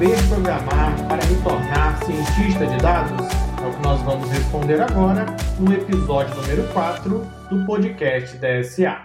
saber programar para me tornar cientista de dados? É o que nós vamos responder agora no episódio número 4 do podcast DSA.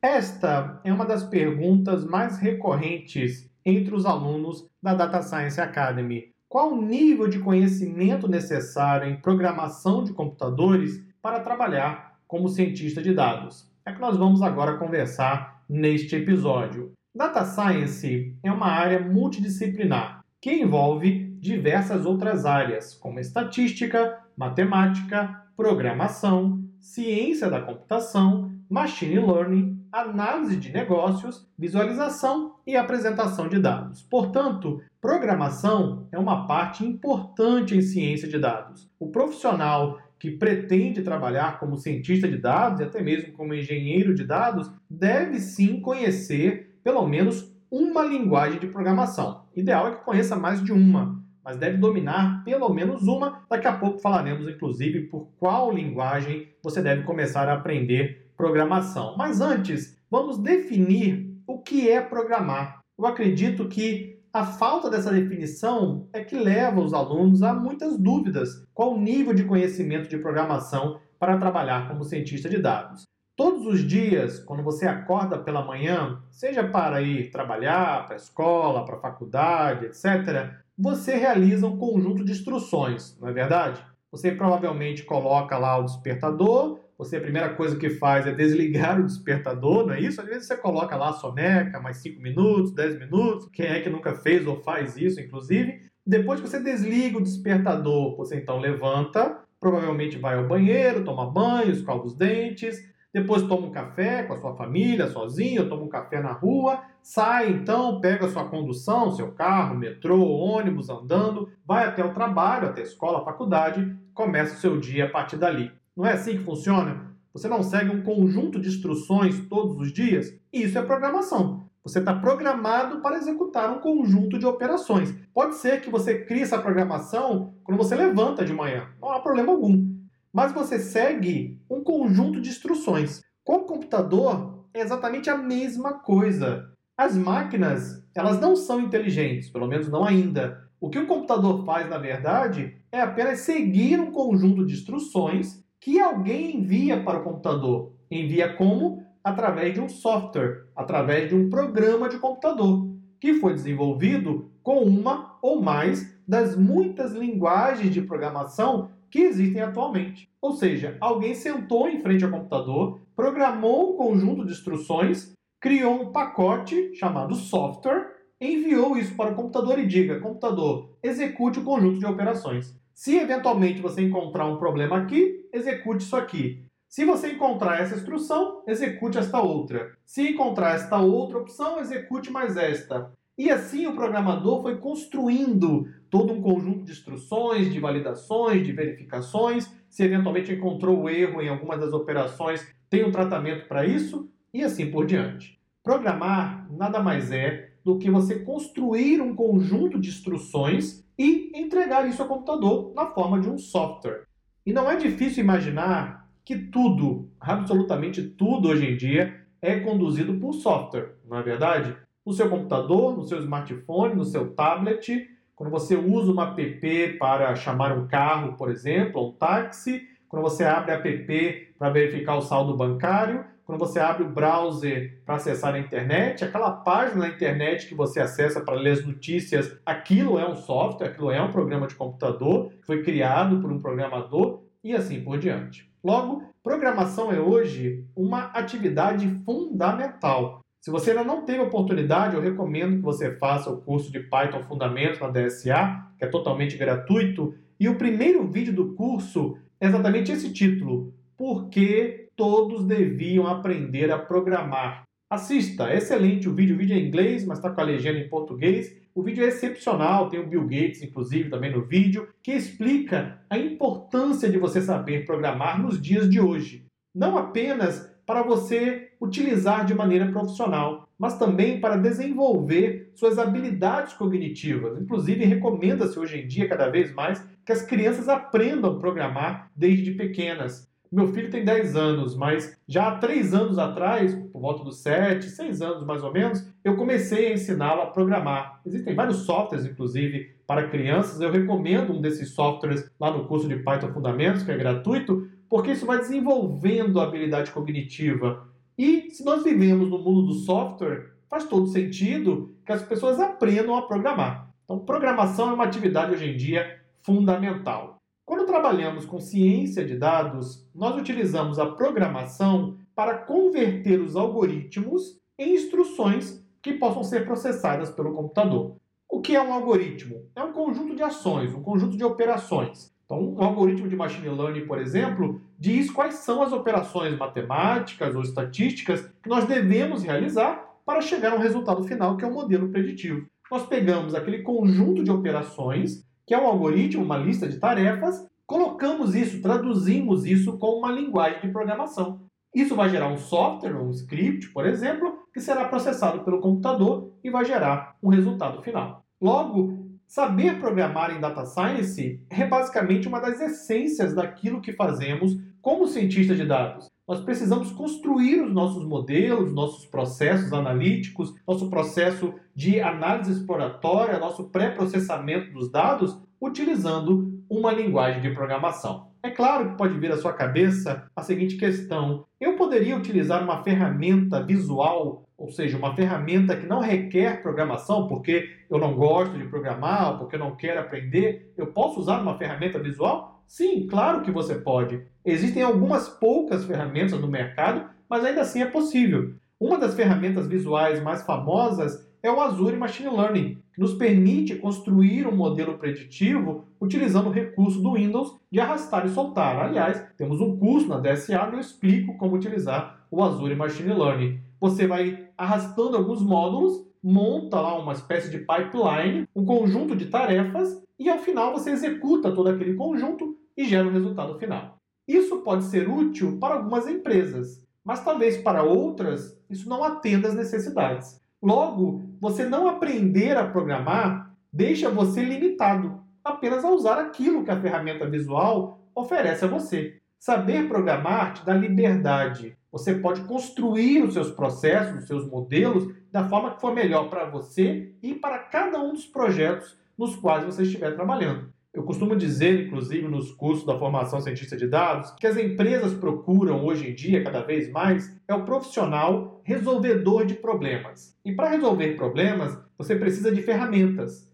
Esta é uma das perguntas mais recorrentes entre os alunos da Data Science Academy. Qual o nível de conhecimento necessário em programação de computadores para trabalhar como cientista de dados? É que nós vamos agora conversar neste episódio. Data Science é uma área multidisciplinar que envolve diversas outras áreas, como estatística, matemática, programação, ciência da computação, machine learning, análise de negócios, visualização e apresentação de dados. Portanto, programação é uma parte importante em ciência de dados. O profissional que pretende trabalhar como cientista de dados e até mesmo como engenheiro de dados deve sim conhecer pelo menos uma linguagem de programação. Ideal é que conheça mais de uma, mas deve dominar pelo menos uma. Daqui a pouco falaremos, inclusive, por qual linguagem você deve começar a aprender programação. Mas antes, vamos definir o que é programar. Eu acredito que a falta dessa definição é que leva os alunos a muitas dúvidas qual o nível de conhecimento de programação para trabalhar como cientista de dados. Todos os dias, quando você acorda pela manhã, seja para ir trabalhar, para a escola, para a faculdade, etc., você realiza um conjunto de instruções, não é verdade? Você provavelmente coloca lá o despertador, você a primeira coisa que faz é desligar o despertador, não é isso? Às vezes você coloca lá a soneca, mais 5 minutos, 10 minutos, quem é que nunca fez ou faz isso, inclusive? Depois que você desliga o despertador, você então levanta, provavelmente vai ao banheiro, toma banho, escova os dentes, depois toma um café com a sua família, sozinho, toma um café na rua, sai então, pega sua condução, seu carro, metrô, ônibus, andando, vai até o trabalho, até a escola, a faculdade, começa o seu dia a partir dali. Não é assim que funciona? Você não segue um conjunto de instruções todos os dias? Isso é programação. Você está programado para executar um conjunto de operações. Pode ser que você crie essa programação quando você levanta de manhã, não há problema algum mas você segue um conjunto de instruções. Com o computador é exatamente a mesma coisa. As máquinas, elas não são inteligentes, pelo menos não ainda. O que um computador faz, na verdade, é apenas seguir um conjunto de instruções que alguém envia para o computador. Envia como? Através de um software, através de um programa de computador, que foi desenvolvido com uma ou mais das muitas linguagens de programação que existem atualmente. Ou seja, alguém sentou em frente ao computador, programou um conjunto de instruções, criou um pacote chamado software, enviou isso para o computador e diga: computador, execute o conjunto de operações. Se eventualmente você encontrar um problema aqui, execute isso aqui. Se você encontrar essa instrução, execute esta outra. Se encontrar esta outra opção, execute mais esta. E assim o programador foi construindo todo um conjunto de instruções, de validações, de verificações. Se eventualmente encontrou erro em alguma das operações, tem um tratamento para isso e assim por diante. Programar nada mais é do que você construir um conjunto de instruções e entregar isso ao computador na forma de um software. E não é difícil imaginar que tudo, absolutamente tudo hoje em dia, é conduzido por software, não é verdade? No seu computador, no seu smartphone, no seu tablet, quando você usa uma app para chamar um carro, por exemplo, ou um táxi, quando você abre a app para verificar o saldo bancário, quando você abre o browser para acessar a internet, aquela página na internet que você acessa para ler as notícias, aquilo é um software, aquilo é um programa de computador, foi criado por um programador e assim por diante. Logo, programação é hoje uma atividade fundamental. Se você ainda não teve oportunidade, eu recomendo que você faça o curso de Python Fundamentos na DSA, que é totalmente gratuito. E o primeiro vídeo do curso é exatamente esse título: Por que todos deviam aprender a programar? Assista, é excelente o vídeo. O vídeo é em inglês, mas está com a legenda em português. O vídeo é excepcional, tem o Bill Gates, inclusive, também no vídeo, que explica a importância de você saber programar nos dias de hoje. Não apenas para você utilizar de maneira profissional, mas também para desenvolver suas habilidades cognitivas. Inclusive, recomenda-se hoje em dia, cada vez mais, que as crianças aprendam a programar desde pequenas. Meu filho tem 10 anos, mas já há 3 anos atrás, por volta dos 7, 6 anos mais ou menos, eu comecei a ensiná-lo a programar. Existem vários softwares, inclusive, para crianças. Eu recomendo um desses softwares lá no curso de Python Fundamentos, que é gratuito, porque isso vai desenvolvendo a habilidade cognitiva. E se nós vivemos no mundo do software, faz todo sentido que as pessoas aprendam a programar. Então, programação é uma atividade hoje em dia fundamental. Quando trabalhamos com ciência de dados, nós utilizamos a programação para converter os algoritmos em instruções que possam ser processadas pelo computador. O que é um algoritmo? É um conjunto de ações, um conjunto de operações. Então, um algoritmo de machine learning, por exemplo, diz quais são as operações matemáticas ou estatísticas que nós devemos realizar para chegar a um resultado final, que é o um modelo preditivo. Nós pegamos aquele conjunto de operações que é um algoritmo, uma lista de tarefas, colocamos isso, traduzimos isso com uma linguagem de programação. Isso vai gerar um software, um script, por exemplo, que será processado pelo computador e vai gerar um resultado final. Logo, saber programar em data science é basicamente uma das essências daquilo que fazemos como cientista de dados. Nós precisamos construir os nossos modelos, nossos processos analíticos, nosso processo de análise exploratória, nosso pré-processamento dos dados, utilizando uma linguagem de programação. É claro que pode vir à sua cabeça a seguinte questão: eu poderia utilizar uma ferramenta visual, ou seja, uma ferramenta que não requer programação, porque eu não gosto de programar, porque eu não quero aprender? Eu posso usar uma ferramenta visual? Sim, claro que você pode. Existem algumas poucas ferramentas no mercado, mas ainda assim é possível. Uma das ferramentas visuais mais famosas é o Azure Machine Learning, que nos permite construir um modelo preditivo utilizando o recurso do Windows de arrastar e soltar. Aliás, temos um curso na DSA onde eu explico como utilizar o Azure Machine Learning. Você vai arrastando alguns módulos, monta lá uma espécie de pipeline, um conjunto de tarefas, e ao final você executa todo aquele conjunto e gera o um resultado final. Isso pode ser útil para algumas empresas, mas talvez para outras isso não atenda às necessidades. Logo, você não aprender a programar deixa você limitado apenas a usar aquilo que a ferramenta visual oferece a você. Saber programar te dá liberdade. Você pode construir os seus processos, os seus modelos da forma que for melhor para você e para cada um dos projetos nos quais você estiver trabalhando. Eu costumo dizer, inclusive, nos cursos da formação cientista de dados, que as empresas procuram hoje em dia, cada vez mais, é o profissional resolvedor de problemas. E para resolver problemas, você precisa de ferramentas.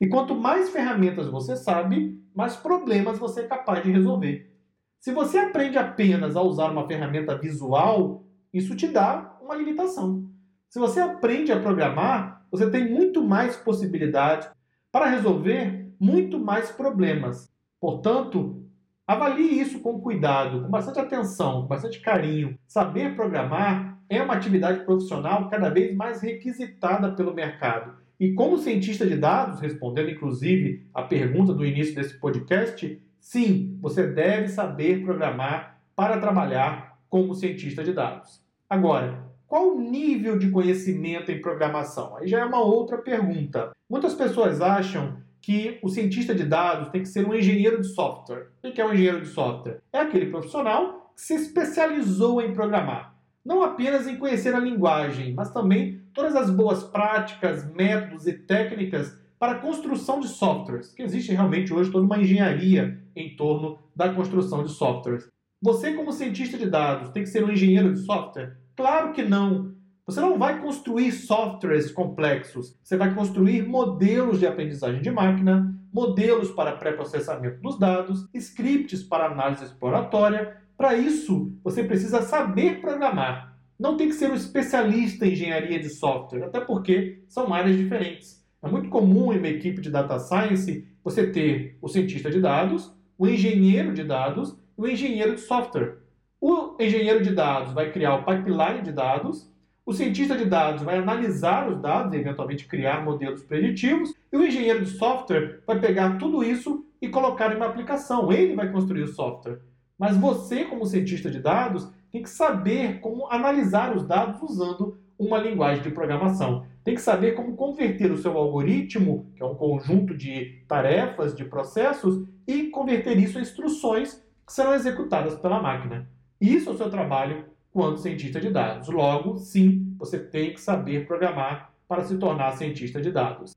E quanto mais ferramentas você sabe, mais problemas você é capaz de resolver. Se você aprende apenas a usar uma ferramenta visual, isso te dá uma limitação. Se você aprende a programar, você tem muito mais possibilidades para resolver muito mais problemas. Portanto, avalie isso com cuidado, com bastante atenção, com bastante carinho. Saber programar é uma atividade profissional cada vez mais requisitada pelo mercado. E como cientista de dados, respondendo inclusive a pergunta do início desse podcast, sim, você deve saber programar para trabalhar como cientista de dados. Agora, qual o nível de conhecimento em programação? Aí já é uma outra pergunta. Muitas pessoas acham que o cientista de dados tem que ser um engenheiro de software. O que é um engenheiro de software? É aquele profissional que se especializou em programar. Não apenas em conhecer a linguagem, mas também todas as boas práticas, métodos e técnicas para a construção de softwares, que existe realmente hoje toda uma engenharia em torno da construção de softwares. Você, como cientista de dados, tem que ser um engenheiro de software? Claro que não. Você não vai construir softwares complexos, você vai construir modelos de aprendizagem de máquina, modelos para pré-processamento dos dados, scripts para análise exploratória. Para isso, você precisa saber programar. Não tem que ser um especialista em engenharia de software, até porque são áreas diferentes. É muito comum em uma equipe de data science você ter o cientista de dados, o engenheiro de dados e o engenheiro de software. O engenheiro de dados vai criar o pipeline de dados, o cientista de dados vai analisar os dados e eventualmente criar modelos preditivos, e o engenheiro de software vai pegar tudo isso e colocar em uma aplicação. Ele vai construir o software. Mas você, como cientista de dados, tem que saber como analisar os dados usando uma linguagem de programação. Tem que saber como converter o seu algoritmo, que é um conjunto de tarefas, de processos, e converter isso em instruções que serão executadas pela máquina. Isso é o seu trabalho quanto cientista de dados. Logo, sim, você tem que saber programar para se tornar cientista de dados.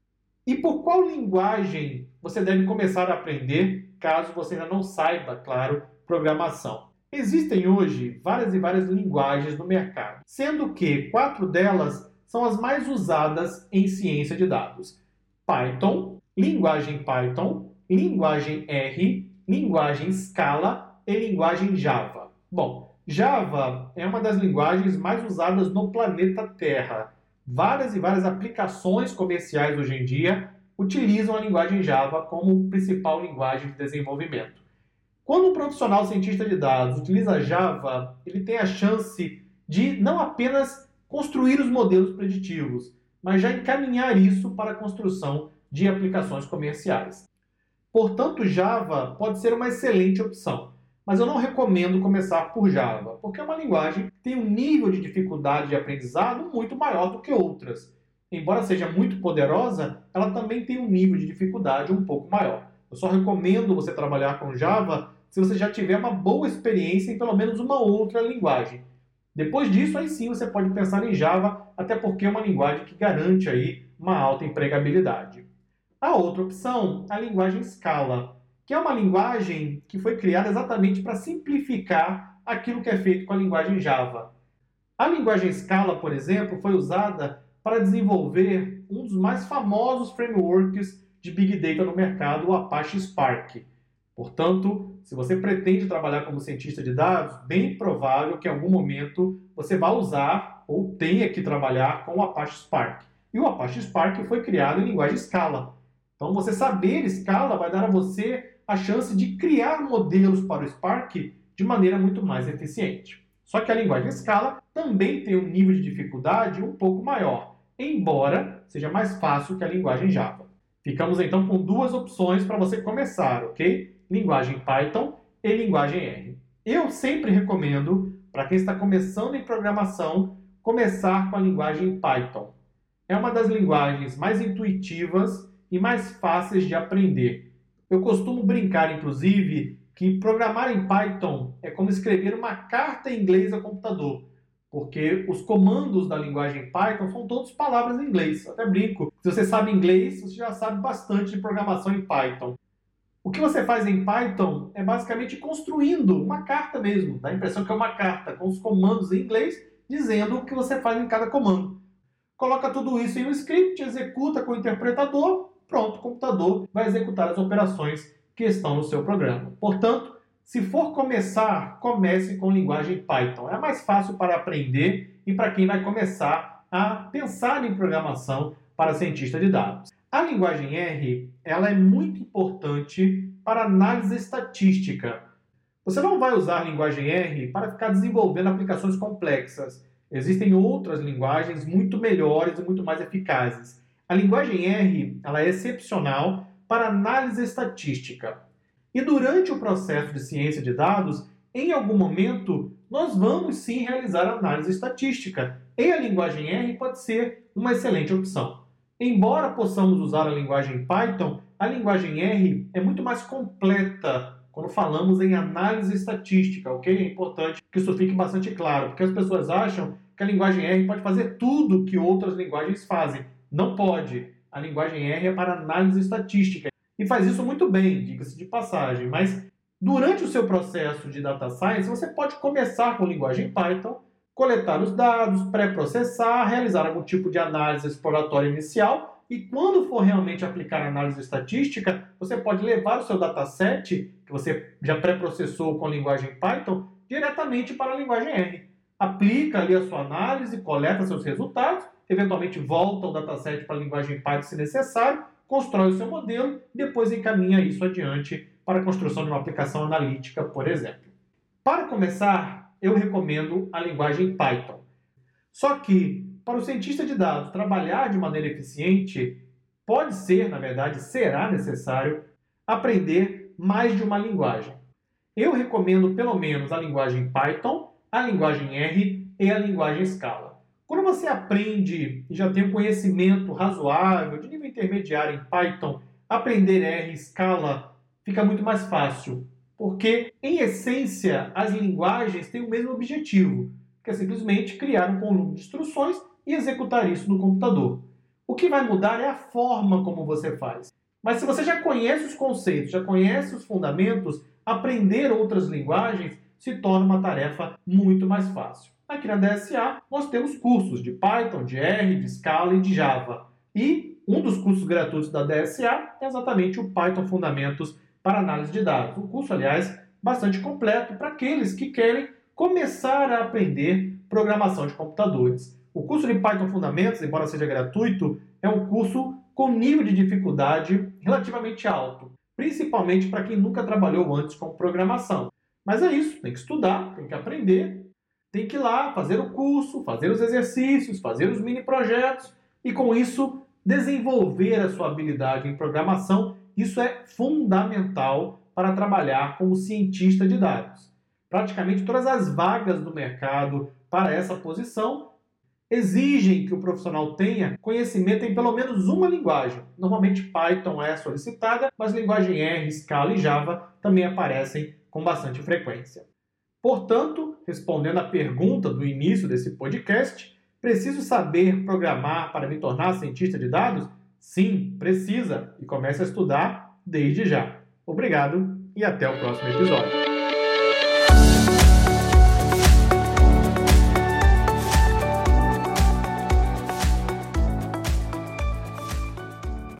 E por qual linguagem você deve começar a aprender caso você ainda não saiba, claro, programação? Existem hoje várias e várias linguagens no mercado, sendo que quatro delas são as mais usadas em ciência de dados: Python, linguagem Python, linguagem R, linguagem Scala e linguagem Java. Bom, Java é uma das linguagens mais usadas no planeta Terra várias e várias aplicações comerciais hoje em dia utilizam a linguagem Java como principal linguagem de desenvolvimento. Quando um profissional cientista de dados utiliza Java, ele tem a chance de não apenas construir os modelos preditivos, mas já encaminhar isso para a construção de aplicações comerciais. Portanto, Java pode ser uma excelente opção. Mas eu não recomendo começar por Java, porque é uma linguagem que tem um nível de dificuldade de aprendizado muito maior do que outras. Embora seja muito poderosa, ela também tem um nível de dificuldade um pouco maior. Eu só recomendo você trabalhar com Java se você já tiver uma boa experiência em pelo menos uma outra linguagem. Depois disso, aí sim você pode pensar em Java, até porque é uma linguagem que garante aí uma alta empregabilidade. A outra opção, a linguagem Scala que é uma linguagem que foi criada exatamente para simplificar aquilo que é feito com a linguagem Java. A linguagem Scala, por exemplo, foi usada para desenvolver um dos mais famosos frameworks de Big Data no mercado, o Apache Spark. Portanto, se você pretende trabalhar como cientista de dados, bem provável que em algum momento você vá usar ou tenha que trabalhar com o Apache Spark. E o Apache Spark foi criado em linguagem Scala. Então, você saber Scala vai dar a você a chance de criar modelos para o Spark de maneira muito mais eficiente. Só que a linguagem Scala também tem um nível de dificuldade um pouco maior, embora seja mais fácil que a linguagem Java. Ficamos então com duas opções para você começar, ok? Linguagem Python e linguagem R. Eu sempre recomendo, para quem está começando em programação, começar com a linguagem Python. É uma das linguagens mais intuitivas e mais fáceis de aprender eu costumo brincar, inclusive, que programar em Python é como escrever uma carta em inglês ao computador, porque os comandos da linguagem Python são todos palavras em inglês. Até brinco. Se você sabe inglês, você já sabe bastante de programação em Python. O que você faz em Python é basicamente construindo uma carta mesmo. Dá a impressão que é uma carta com os comandos em inglês dizendo o que você faz em cada comando. Coloca tudo isso em um script, executa com o interpretador pronto, o computador vai executar as operações que estão no seu programa. Portanto, se for começar, comece com linguagem Python. É mais fácil para aprender e para quem vai começar a pensar em programação para cientista de dados. A linguagem R, ela é muito importante para análise estatística. Você não vai usar a linguagem R para ficar desenvolvendo aplicações complexas. Existem outras linguagens muito melhores e muito mais eficazes. A linguagem R ela é excepcional para análise estatística. E durante o processo de ciência de dados, em algum momento, nós vamos sim realizar análise estatística. E a linguagem R pode ser uma excelente opção. Embora possamos usar a linguagem Python, a linguagem R é muito mais completa quando falamos em análise estatística, ok? É importante que isso fique bastante claro, porque as pessoas acham que a linguagem R pode fazer tudo que outras linguagens fazem. Não pode. A linguagem R é para análise estatística e faz isso muito bem, diga-se de passagem. Mas durante o seu processo de data science, você pode começar com linguagem Python, coletar os dados, pré-processar, realizar algum tipo de análise exploratória inicial e quando for realmente aplicar análise estatística, você pode levar o seu dataset, que você já pré-processou com a linguagem Python, diretamente para a linguagem R. Aplica ali a sua análise, coleta seus resultados eventualmente volta o dataset para a linguagem Python se necessário, constrói o seu modelo e depois encaminha isso adiante para a construção de uma aplicação analítica, por exemplo. Para começar, eu recomendo a linguagem Python. Só que, para o cientista de dados trabalhar de maneira eficiente, pode ser, na verdade, será necessário aprender mais de uma linguagem. Eu recomendo pelo menos a linguagem Python, a linguagem R e a linguagem Scala. Quando você aprende e já tem um conhecimento razoável, de nível intermediário em Python, aprender R, Scala, fica muito mais fácil. porque, em essência, as linguagens têm o mesmo objetivo, que é simplesmente criar um conjunto de instruções e executar isso no computador. O que vai mudar é a forma como você faz. Mas se você já conhece os conceitos, já conhece os fundamentos, aprender outras linguagens se torna uma tarefa muito mais fácil. Aqui na DSA nós temos cursos de Python, de R, de Scala e de Java. E um dos cursos gratuitos da DSA é exatamente o Python Fundamentos para Análise de Dados. Um curso, aliás, bastante completo para aqueles que querem começar a aprender programação de computadores. O curso de Python Fundamentos, embora seja gratuito, é um curso com nível de dificuldade relativamente alto, principalmente para quem nunca trabalhou antes com programação. Mas é isso, tem que estudar, tem que aprender, tem que ir lá fazer o curso, fazer os exercícios, fazer os mini projetos e com isso desenvolver a sua habilidade em programação. Isso é fundamental para trabalhar como cientista de dados. Praticamente todas as vagas do mercado para essa posição exigem que o profissional tenha conhecimento em pelo menos uma linguagem. Normalmente Python é solicitada, mas linguagem R, Scala e Java também aparecem com bastante frequência. Portanto, respondendo à pergunta do início desse podcast, preciso saber programar para me tornar cientista de dados? Sim, precisa e comece a estudar desde já. Obrigado e até o próximo episódio.